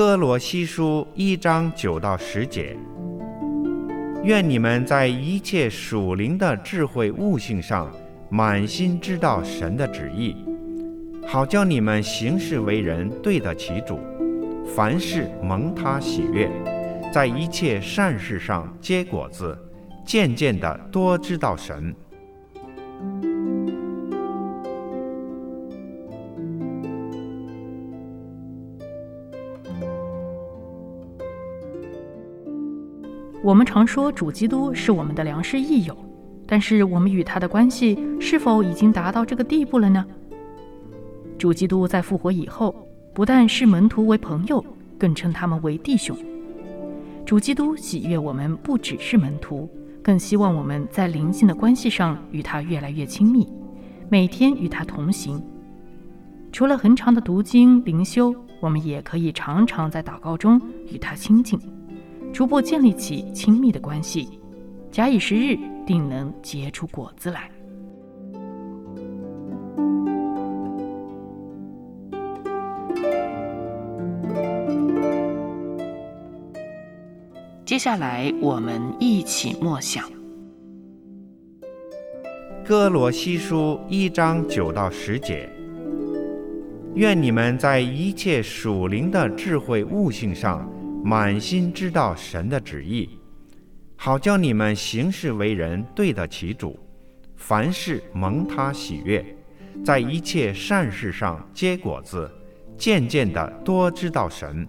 哥罗西书一章九到十节，愿你们在一切属灵的智慧悟性上，满心知道神的旨意，好叫你们行事为人对得起主，凡事蒙他喜悦，在一切善事上结果子，渐渐的多知道神。我们常说主基督是我们的良师益友，但是我们与他的关系是否已经达到这个地步了呢？主基督在复活以后，不但视门徒为朋友，更称他们为弟兄。主基督喜悦我们不只是门徒，更希望我们在灵性的关系上与他越来越亲密，每天与他同行。除了恒常的读经灵修，我们也可以常常在祷告中与他亲近。逐步建立起亲密的关系，假以时日，定能结出果子来。接下来，我们一起默想《哥罗西书》一章九到十节。愿你们在一切属灵的智慧悟性上。满心知道神的旨意，好叫你们行事为人对得起主，凡事蒙他喜悦，在一切善事上结果子，渐渐的多知道神。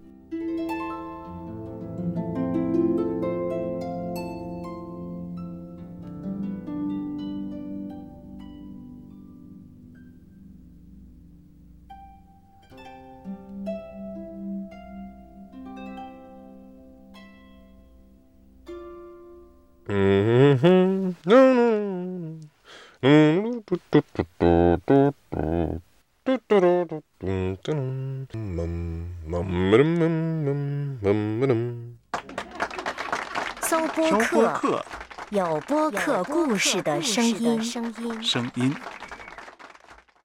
嗯哼，嗯嗯嗯，嘟嘟嘟嘟嘟嘟，嘟嘟嘟嘟嘟嘟，嗯嗯嗯搜播客，有播客故事的声音。